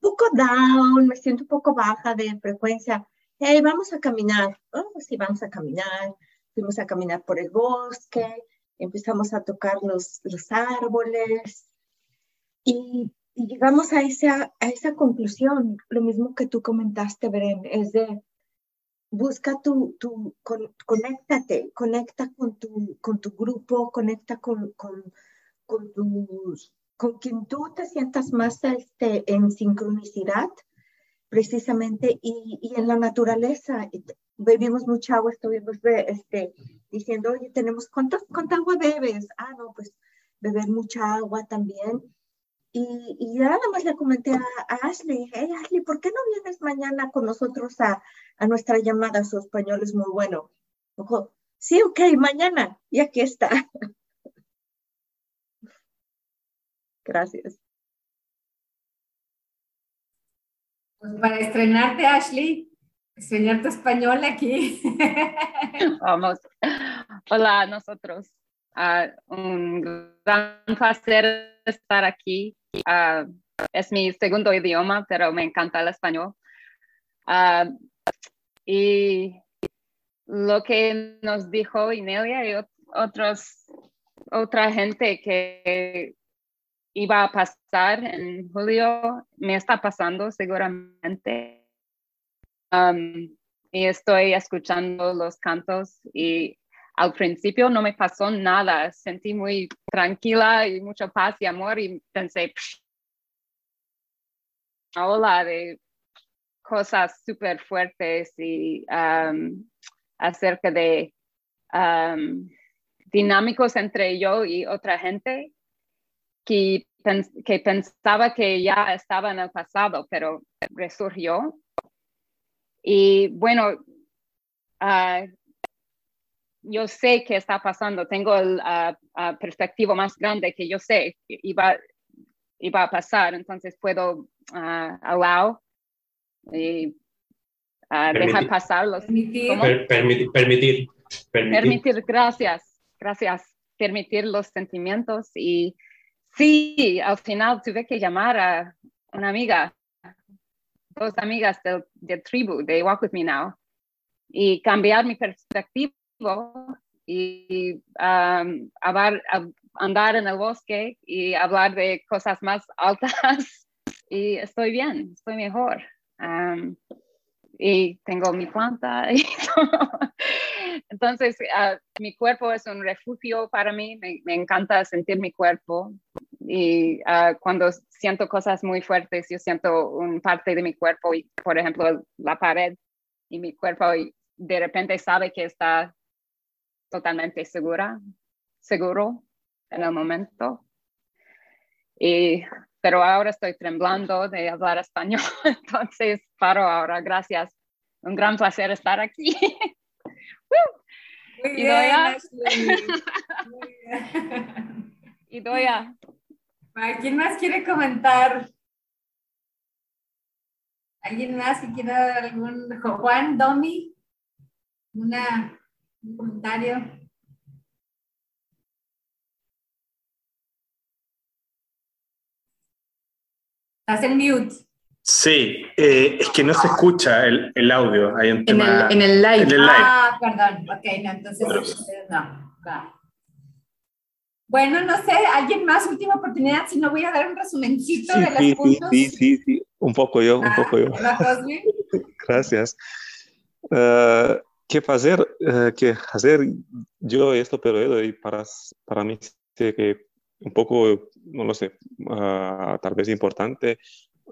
poco down, me siento un poco baja de frecuencia. Hey, vamos a caminar. Oh, sí, vamos a caminar. Fuimos a caminar por el bosque, empezamos a tocar los, los árboles y, y llegamos a esa, a esa conclusión, lo mismo que tú comentaste, Bren, es de busca tu, tu conéctate, conecta con tu, con tu grupo, conecta con, con, con, tus, con quien tú te sientas más este, en sincronicidad, precisamente, y, y en la naturaleza. Bebimos mucha agua, estuvimos este, diciendo, oye, tenemos, ¿cuántas, ¿cuánta agua bebes? Ah, no, pues beber mucha agua también. Y, y nada más le comenté a, Ashley, hey Ashley, ¿por qué no vienes mañana con nosotros a, a nuestra llamada? Su español es muy bueno. Ojo, sí, ok, mañana. Y aquí está. Gracias. Pues para estrenarte, Ashley, estrenar tu español aquí. Vamos. Hola a nosotros. Uh, un gran placer estar aquí Uh, es mi segundo idioma, pero me encanta el español. Uh, y lo que nos dijo Inelia y otros, otra gente que iba a pasar en julio, me está pasando seguramente. Um, y estoy escuchando los cantos y al principio no me pasó nada, sentí muy tranquila y mucha paz y amor y pensé, hola de cosas súper fuertes y um, acerca de um, dinámicos entre yo y otra gente que, que pensaba que ya estaba en el pasado, pero resurgió. Y bueno, uh, yo sé qué está pasando, tengo la perspectiva más grande que yo sé que iba, iba a pasar, entonces puedo uh, allow y dejar pasar los... Permitir. permitir. Permitir, gracias, gracias. Permitir los sentimientos y sí, al final tuve que llamar a una amiga, dos amigas del, tribu, de Walk With Me Now, y cambiar mi perspectiva y andar en el bosque y hablar de cosas más altas y estoy bien, estoy mejor. y tengo mi planta. Y Entonces, ah, mi cuerpo es un refugio para mí, me, encanta sentir mi cuerpo. Y ah, cuando siento cosas muy fuertes, yo siento una parte de mi cuerpo, y, por ejemplo, la pared y mi cuerpo, y de repente sabe que está totalmente segura, seguro en el momento. Y, pero ahora estoy temblando de hablar español, entonces paro ahora. Gracias. Un gran placer estar aquí. Muy bien, y Doya. ¿Quién más quiere comentar? ¿Alguien más que quiera algún Juan, Domi? Una un comentario. Estás en mute. Sí, eh, es que no se escucha el, el audio. Hay un tema, en, el, en, el live. En el live. Ah, perdón. Ok, no, entonces no. Bueno, no sé, ¿alguien más? Última oportunidad, si no voy a dar un resumencito de los puntos. Sí, sí, sí, un poco yo, un ah, poco yo. Gracias. Uh, qué hacer, eh, qué hacer yo esto, pero y para, para mí sé que un poco, no lo sé, uh, tal vez importante,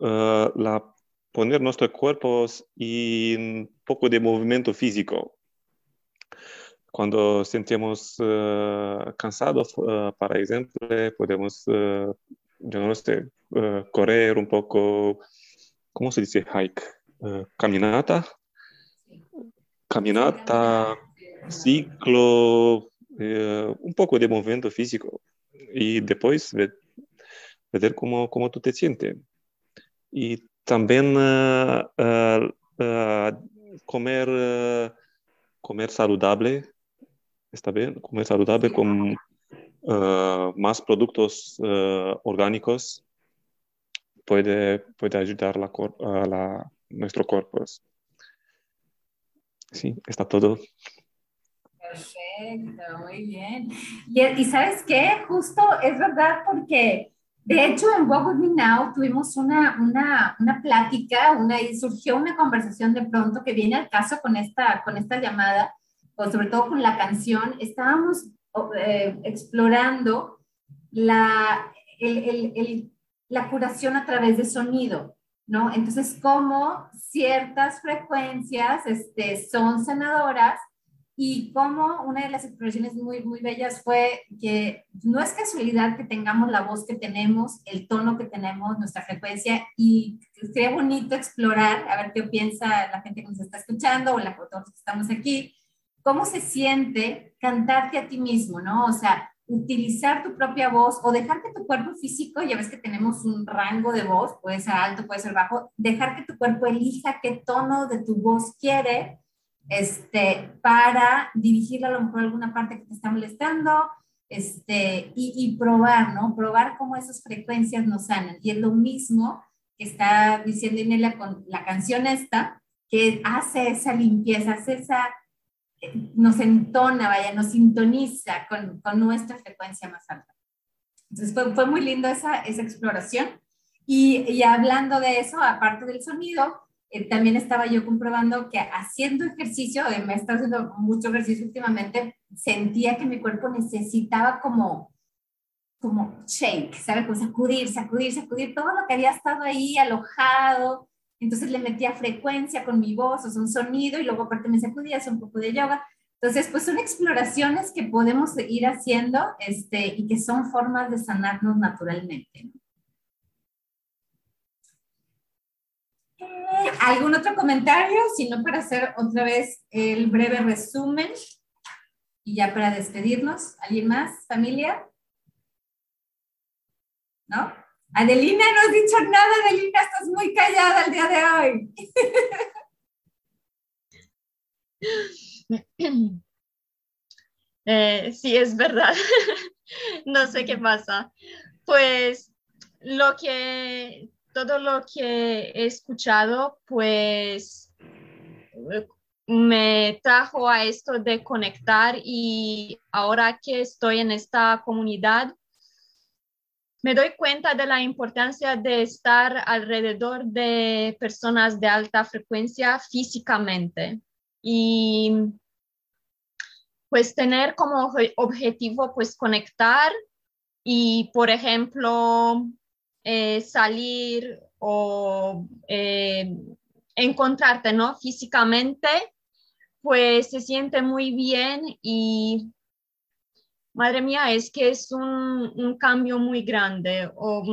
uh, la, poner nuestros cuerpos y un poco de movimiento físico. Cuando sentimos uh, cansados, para ejemplo, podemos, yo no sé, correr un poco, ¿cómo se dice? Hike, caminata, caminata, ciclo, eh, un poco de movimiento físico y después ver, ver cómo, cómo, tú te sientes. Y también uh, uh, comer, comer saludable, ¿está bien? Comer saludable con más productos orgánicos puede, puede ayudar la, a la, nuestro cuerpo. Sí, está todo. Perfecto, muy bien. Y, y, sabes qué, justo es verdad porque De hecho, en Walk Me Now tuvimos una, una, una plática, una, y surgió una conversación de pronto que viene al caso con esta, con esta llamada, o sobre todo con la canción. Estábamos eh, explorando la, el, el, el, la curación a través de sonido, ¿no? Entonces, cómo ciertas frecuencias este, son sanadoras y como una de las expresiones muy, muy bellas fue que no es casualidad que tengamos la voz que tenemos, el tono que tenemos, nuestra frecuencia, y sería bonito explorar, a ver qué piensa la gente que nos está escuchando o la, que estamos aquí, cómo se siente cantarte a ti mismo, ¿no? O sea, utilizar tu propia voz o dejar que tu cuerpo físico, ya ves que tenemos un rango de voz, puede ser alto, puede ser bajo, dejar que tu cuerpo elija qué tono de tu voz quiere este, para dirigir a lo mejor alguna parte que te está molestando, este, y, y, probar, ¿no? Probar cómo esas frecuencias nos sanan. Y es lo mismo que está diciendo Inelia con la canción esta, que hace esa limpieza, hace esa, nos entona, vaya, nos sintoniza con, con nuestra frecuencia más alta. Entonces fue, fue muy lindo esa, esa exploración. Y, y hablando de eso, aparte del sonido, eh, también estaba yo comprobando que haciendo ejercicio, eh, me estado haciendo mucho ejercicio últimamente, sentía que mi cuerpo necesitaba como, como shake, ¿sabes? Como sacudir, sacudir, sacudir todo lo que había estado ahí alojado. Entonces le metía frecuencia con mi voz, o sea, un sonido, y luego aparte me sacudía, hacía un poco de yoga. Entonces, pues son exploraciones que podemos ir haciendo este, y que son formas de sanarnos naturalmente. ¿no? ¿Algún otro comentario? Si no, para hacer otra vez el breve resumen y ya para despedirnos. ¿Alguien más? ¿Familia? ¿No? Adelina, no has dicho nada, Adelina, estás muy callada el día de hoy. Eh, sí, es verdad. no sé qué pasa. Pues lo que todo lo que he escuchado, pues me trajo a esto de conectar y ahora que estoy en esta comunidad, me doy cuenta de la importancia de estar alrededor de personas de alta frecuencia físicamente y pues tener como objetivo pues conectar y por ejemplo eh, salir o eh, encontrarte, ¿no? Físicamente, pues se siente muy bien y, madre mía, es que es un, cambio muy grande o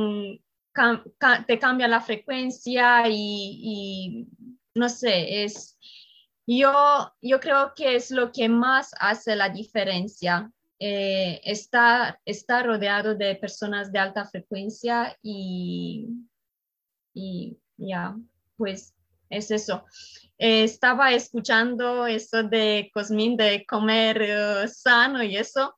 te cambia la frecuencia y, no sé, es... Yo, yo creo que es lo que más hace la diferencia eh, está, está rodeado de personas de alta frecuencia y, y ya, pues es eso. Eh, estaba escuchando eso de Cosmin, de comer uh, sano y eso,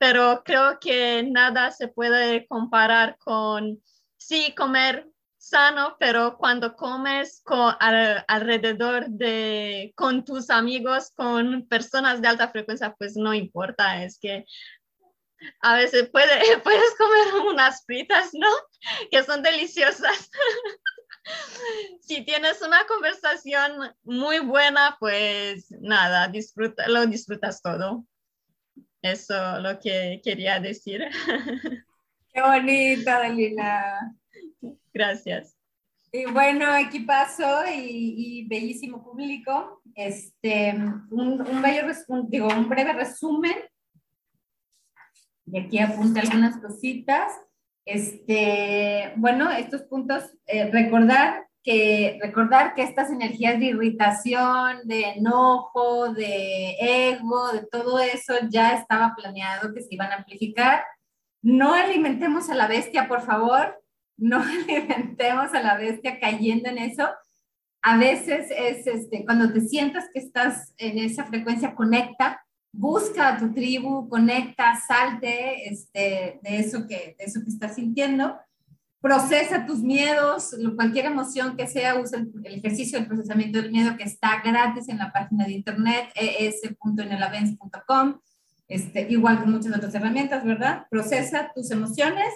pero creo que nada se puede comparar con, sí, comer sano, pero cuando comes con, alrededor de, con tus amigos, con personas de alta frecuencia, pues no importa, es que a veces puede, puedes comer unas fritas, ¿no? Que son deliciosas. si tienes una conversación muy buena, pues nada, disfruta, lo disfrutas todo. Eso lo que quería decir. Qué bonita, Dalila. Gracias. Y bueno, aquí paso y, bellísimo público. Este, un, un, bello, digo, un breve resumen. Y aquí apunta algunas cositas. Este, bueno, estos puntos, eh, recordar que recordar que estas energías de irritación, de enojo, de ego, de todo eso ya estaba planeado que se iban a amplificar. No alimentemos a la bestia, por favor no alimentemos a la bestia cayendo en eso. A veces es este, cuando te sientas que estás en esa frecuencia, conecta, busca a tu tribu, conecta, salte este, de, eso que, de eso que estás sintiendo, procesa tus miedos, cualquier emoción que sea, usa el, ejercicio del procesamiento del miedo que está gratis en la página de internet, es.enelavens.com, este, igual que muchas otras herramientas, ¿verdad? Procesa tus emociones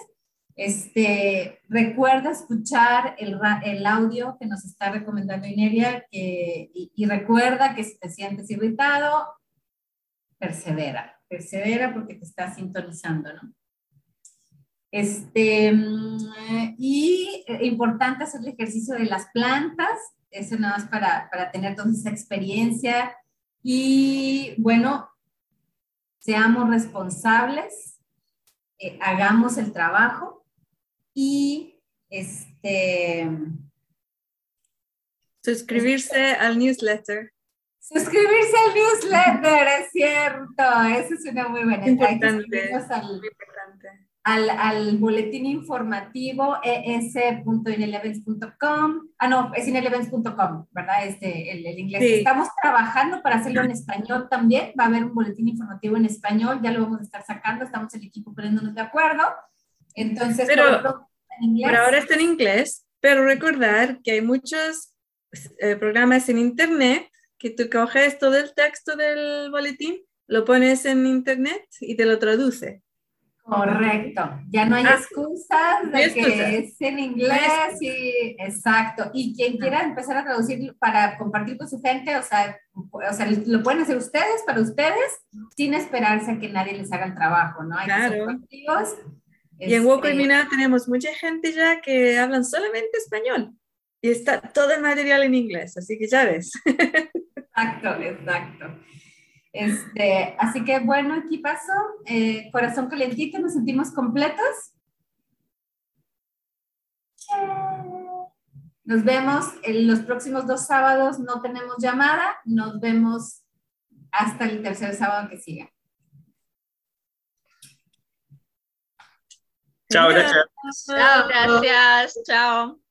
Este, recuerda escuchar el, el audio que nos está recomendando Inelia que, y, y, recuerda que si te sientes irritado, persevera, persevera porque te está sintonizando, ¿no? Este, mm, y eh, importante hacer el ejercicio de las plantas, eso nada más para, para tener toda esa experiencia. Y bueno, seamos responsables, eh, hagamos el trabajo y este... Suscribirse al newsletter. Suscribirse al newsletter, es cierto, eso es una muy buena. Importante, al, muy importante. Al, al, boletín informativo es.inelevents.com. Ah, no, es inelevents.com, ¿verdad? Este, el, el inglés. Sí. Estamos trabajando para hacerlo en español también. Va a haber un boletín informativo en español, ya lo vamos a estar sacando. Estamos el equipo poniéndonos de acuerdo. Entonces, pero, por, en ahora está en inglés, pero recordar que hay muchos eh, programas en internet que tú coges todo el texto del boletín, lo pones en internet y te lo traduce. Correcto, ya no hay ah, excusas de excusas. que es en inglés y exacto. Y quien quiera empezar a traducir para compartir con su gente, o sea, o sea, lo pueden hacer ustedes para ustedes sin esperarse a que nadie les haga el trabajo, ¿no? Hay claro. Que y en Woco y Mina tenemos mucha gente ya que hablan solamente español y está todo el material en inglés, así que ya ves. Exacto, exacto. Este, así que bueno, aquí pasó. Eh, corazón calentito, nos sentimos completos. Nos vemos en los próximos dos sábados, no tenemos llamada, nos vemos hasta el tercer sábado que siga. Chao, gracias. Chao, gracias. Chao.